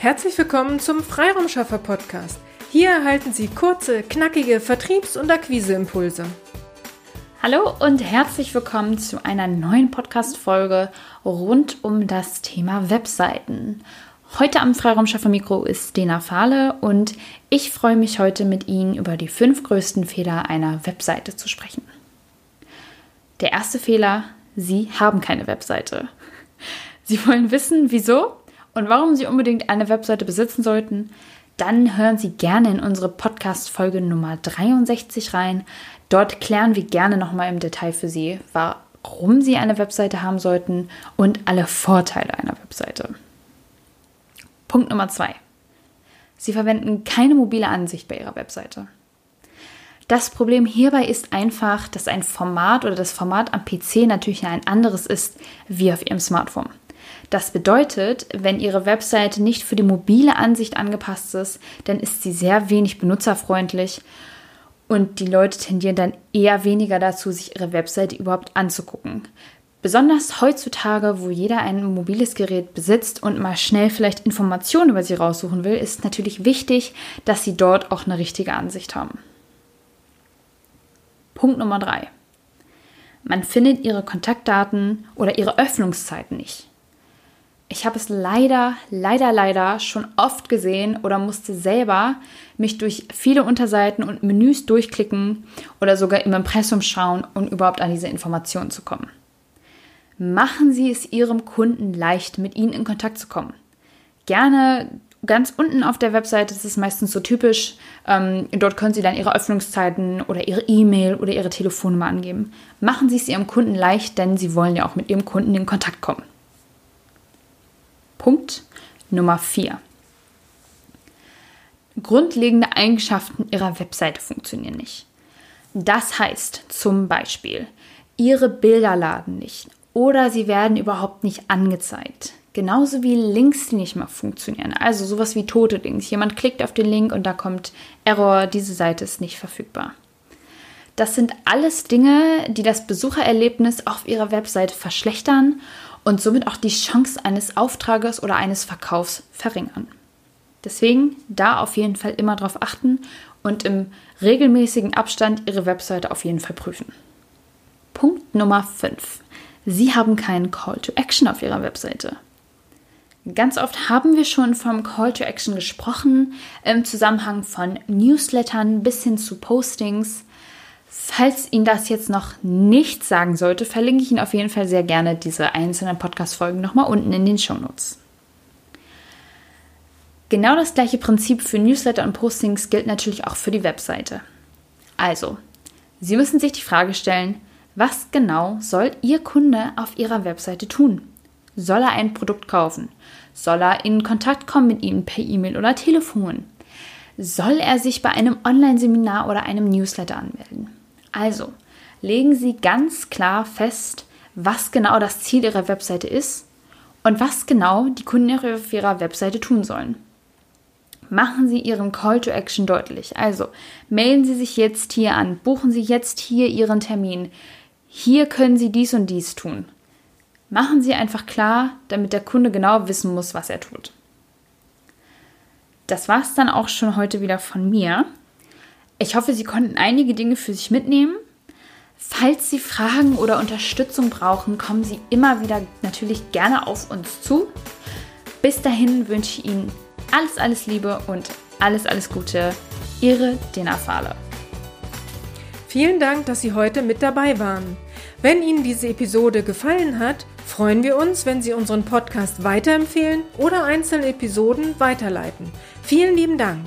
Herzlich willkommen zum Freiraumschaffer Podcast. Hier erhalten Sie kurze, knackige Vertriebs- und Akquiseimpulse. Hallo und herzlich willkommen zu einer neuen Podcast-Folge rund um das Thema Webseiten. Heute am Freiraumschaffer Mikro ist Dena Fahle und ich freue mich heute mit Ihnen über die fünf größten Fehler einer Webseite zu sprechen. Der erste Fehler, Sie haben keine Webseite. Sie wollen wissen, wieso? Und warum Sie unbedingt eine Webseite besitzen sollten, dann hören Sie gerne in unsere Podcast-Folge Nummer 63 rein. Dort klären wir gerne nochmal im Detail für Sie, warum Sie eine Webseite haben sollten und alle Vorteile einer Webseite. Punkt Nummer zwei. Sie verwenden keine mobile Ansicht bei Ihrer Webseite. Das Problem hierbei ist einfach, dass ein Format oder das Format am PC natürlich ein anderes ist wie auf Ihrem Smartphone. Das bedeutet, wenn Ihre Webseite nicht für die mobile Ansicht angepasst ist, dann ist sie sehr wenig benutzerfreundlich und die Leute tendieren dann eher weniger dazu, sich ihre Webseite überhaupt anzugucken. Besonders heutzutage, wo jeder ein mobiles Gerät besitzt und mal schnell vielleicht Informationen über sie raussuchen will, ist natürlich wichtig, dass sie dort auch eine richtige Ansicht haben. Punkt Nummer drei: Man findet ihre Kontaktdaten oder ihre Öffnungszeiten nicht. Ich habe es leider, leider, leider schon oft gesehen oder musste selber mich durch viele Unterseiten und Menüs durchklicken oder sogar im Impressum schauen, um überhaupt an diese Informationen zu kommen. Machen Sie es Ihrem Kunden leicht, mit Ihnen in Kontakt zu kommen. Gerne ganz unten auf der Webseite, das ist meistens so typisch, ähm, dort können Sie dann Ihre Öffnungszeiten oder Ihre E-Mail oder Ihre Telefonnummer angeben. Machen Sie es Ihrem Kunden leicht, denn Sie wollen ja auch mit Ihrem Kunden in Kontakt kommen. Punkt Nummer 4. Grundlegende Eigenschaften Ihrer Webseite funktionieren nicht. Das heißt zum Beispiel, Ihre Bilder laden nicht oder sie werden überhaupt nicht angezeigt. Genauso wie Links, die nicht mehr funktionieren. Also sowas wie tote Links. Jemand klickt auf den Link und da kommt Error, diese Seite ist nicht verfügbar. Das sind alles Dinge, die das Besuchererlebnis auf Ihrer Webseite verschlechtern und somit auch die Chance eines Auftrages oder eines Verkaufs verringern. Deswegen da auf jeden Fall immer darauf achten und im regelmäßigen Abstand Ihre Webseite auf jeden Fall prüfen. Punkt Nummer 5. Sie haben keinen Call to Action auf Ihrer Webseite. Ganz oft haben wir schon vom Call to Action gesprochen, im Zusammenhang von Newslettern bis hin zu Postings. Falls Ihnen das jetzt noch nicht sagen sollte, verlinke ich Ihnen auf jeden Fall sehr gerne diese einzelnen Podcast-Folgen nochmal unten in den Shownotes. Genau das gleiche Prinzip für Newsletter und Postings gilt natürlich auch für die Webseite. Also, Sie müssen sich die Frage stellen, was genau soll Ihr Kunde auf Ihrer Webseite tun? Soll er ein Produkt kaufen? Soll er in Kontakt kommen mit Ihnen per E-Mail oder Telefon? Soll er sich bei einem Online-Seminar oder einem Newsletter anmelden? Also, legen Sie ganz klar fest, was genau das Ziel Ihrer Webseite ist und was genau die Kunden auf Ihrer Webseite tun sollen. Machen Sie Ihren Call to Action deutlich. Also, melden Sie sich jetzt hier an, buchen Sie jetzt hier Ihren Termin. Hier können Sie dies und dies tun. Machen Sie einfach klar, damit der Kunde genau wissen muss, was er tut. Das war es dann auch schon heute wieder von mir. Ich hoffe, Sie konnten einige Dinge für sich mitnehmen. Falls Sie Fragen oder Unterstützung brauchen, kommen Sie immer wieder natürlich gerne auf uns zu. Bis dahin wünsche ich Ihnen alles, alles Liebe und alles, alles Gute. Ihre Dena Fahle. Vielen Dank, dass Sie heute mit dabei waren. Wenn Ihnen diese Episode gefallen hat, freuen wir uns, wenn Sie unseren Podcast weiterempfehlen oder einzelne Episoden weiterleiten. Vielen lieben Dank.